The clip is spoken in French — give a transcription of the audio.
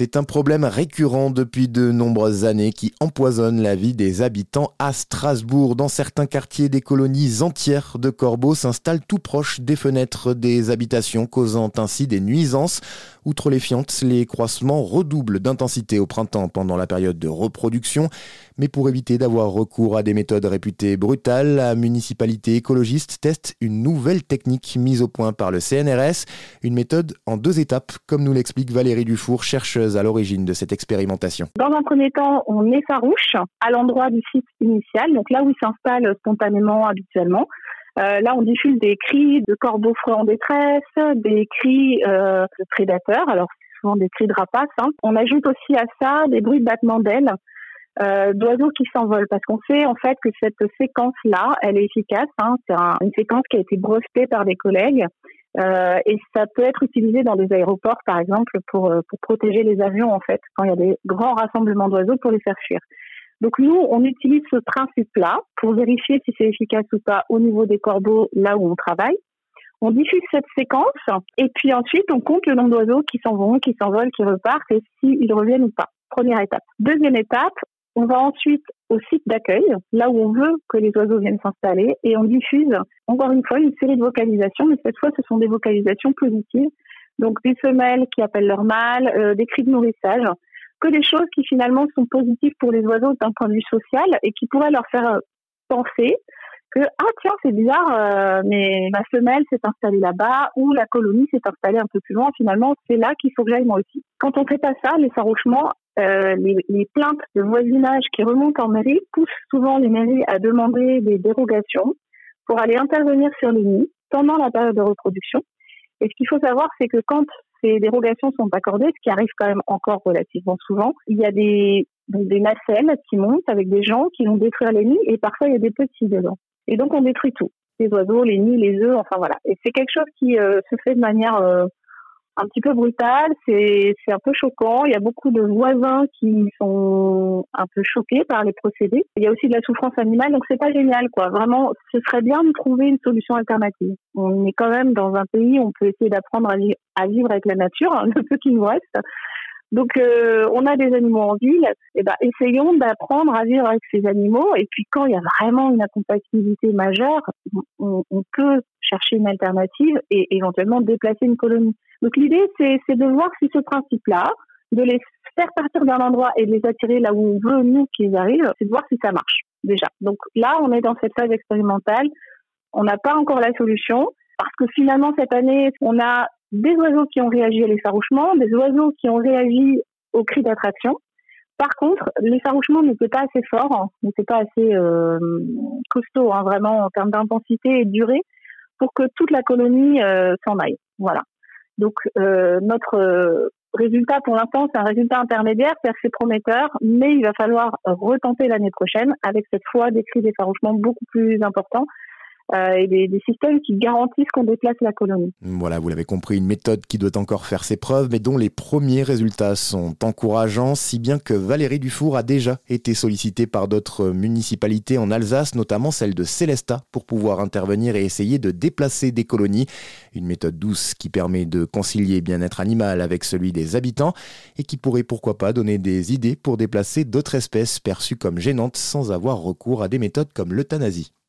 C'est un problème récurrent depuis de nombreuses années qui empoisonne la vie des habitants à Strasbourg. Dans certains quartiers, des colonies entières de corbeaux s'installent tout proche des fenêtres des habitations, causant ainsi des nuisances. Outre les fientes, les croissements redoublent d'intensité au printemps pendant la période de reproduction. Mais pour éviter d'avoir recours à des méthodes réputées brutales, la municipalité écologiste teste une nouvelle technique mise au point par le CNRS, une méthode en deux étapes, comme nous l'explique Valérie Dufour, chercheuse à l'origine de cette expérimentation. Dans un premier temps, on effarouche à l'endroit du site initial, donc là où il s'installe spontanément habituellement. Euh, là, on diffuse des cris de corbeaux froids en détresse, des cris euh, de prédateurs, alors souvent des cris de rapaces. Hein. On ajoute aussi à ça des bruits de battement d'ailes euh, d'oiseaux qui s'envolent parce qu'on sait en fait que cette séquence-là, elle est efficace. Hein. C'est une séquence qui a été brevetée par des collègues euh, et ça peut être utilisé dans des aéroports, par exemple, pour, euh, pour protéger les avions en fait quand il y a des grands rassemblements d'oiseaux pour les faire fuir. Donc nous, on utilise ce principe-là pour vérifier si c'est efficace ou pas au niveau des corbeaux là où on travaille. On diffuse cette séquence et puis ensuite on compte le nombre d'oiseaux qui s'en vont, qui s'envolent, qui repartent et s'ils reviennent ou pas. Première étape. Deuxième étape, on va ensuite au site d'accueil, là où on veut que les oiseaux viennent s'installer, et on diffuse encore une fois une série de vocalisations, mais cette fois ce sont des vocalisations positives, donc des femelles qui appellent leur mâle, euh, des cris de nourrissage, que des choses qui finalement sont positives pour les oiseaux d'un point de vue social et qui pourraient leur faire penser que ah tiens c'est bizarre euh, mais ma femelle s'est installée là-bas ou la colonie s'est installée un peu plus loin. Finalement c'est là qu'il faut que j'aille moi aussi quand on fait pas ça les farouchements euh, les, plaintes de voisinage qui remontent en mairie poussent souvent les mairies à demander des dérogations pour aller intervenir sur les nids pendant la période de reproduction et ce qu'il faut savoir c'est que quand ces dérogations sont accordées, ce qui arrive quand même encore relativement souvent, il y a des, des nacelles qui montent avec des gens qui vont détruire les nids et parfois il y a des petits dedans. Et donc on détruit tout, les oiseaux, les nids, les œufs, enfin voilà. Et c'est quelque chose qui euh, se fait de manière euh, un petit peu brutale, c'est un peu choquant. Il y a beaucoup de voisins qui sont un peu choqués par les procédés. Il y a aussi de la souffrance animale, donc c'est pas génial quoi. Vraiment, ce serait bien de trouver une solution alternative. On est quand même dans un pays, où on peut essayer d'apprendre à, vivre avec la nature, le peu qui nous reste. Donc, euh, on a des animaux en ville, et eh ben, essayons d'apprendre à vivre avec ces animaux. Et puis, quand il y a vraiment une incompatibilité majeure, on, on peut chercher une alternative et éventuellement déplacer une colonie. Donc, l'idée, c'est de voir si ce principe-là, de les faire partir d'un endroit et de les attirer là où on veut, nous, qu'ils arrivent, c'est de voir si ça marche, déjà. Donc, là, on est dans cette phase expérimentale. On n'a pas encore la solution parce que finalement, cette année, on a des oiseaux qui ont réagi à l'effarouchement, des oiseaux qui ont réagi au cri d'attraction. Par contre, l'effarouchement n'était pas assez fort, n'était pas assez euh, costaud, hein, vraiment en termes d'intensité et de durée, pour que toute la colonie euh, s'en aille. Voilà. Donc euh, notre résultat pour l'instant, c'est un résultat intermédiaire, c'est assez prometteur, mais il va falloir retenter l'année prochaine avec cette fois des cris d'effarouchement beaucoup plus importants euh, et des, systèmes qui garantissent qu'on déplace la colonie. Voilà, vous l'avez compris, une méthode qui doit encore faire ses preuves, mais dont les premiers résultats sont encourageants, si bien que Valérie Dufour a déjà été sollicitée par d'autres municipalités en Alsace, notamment celle de Célestat, pour pouvoir intervenir et essayer de déplacer des colonies. Une méthode douce qui permet de concilier bien-être animal avec celui des habitants et qui pourrait pourquoi pas donner des idées pour déplacer d'autres espèces perçues comme gênantes sans avoir recours à des méthodes comme l'euthanasie.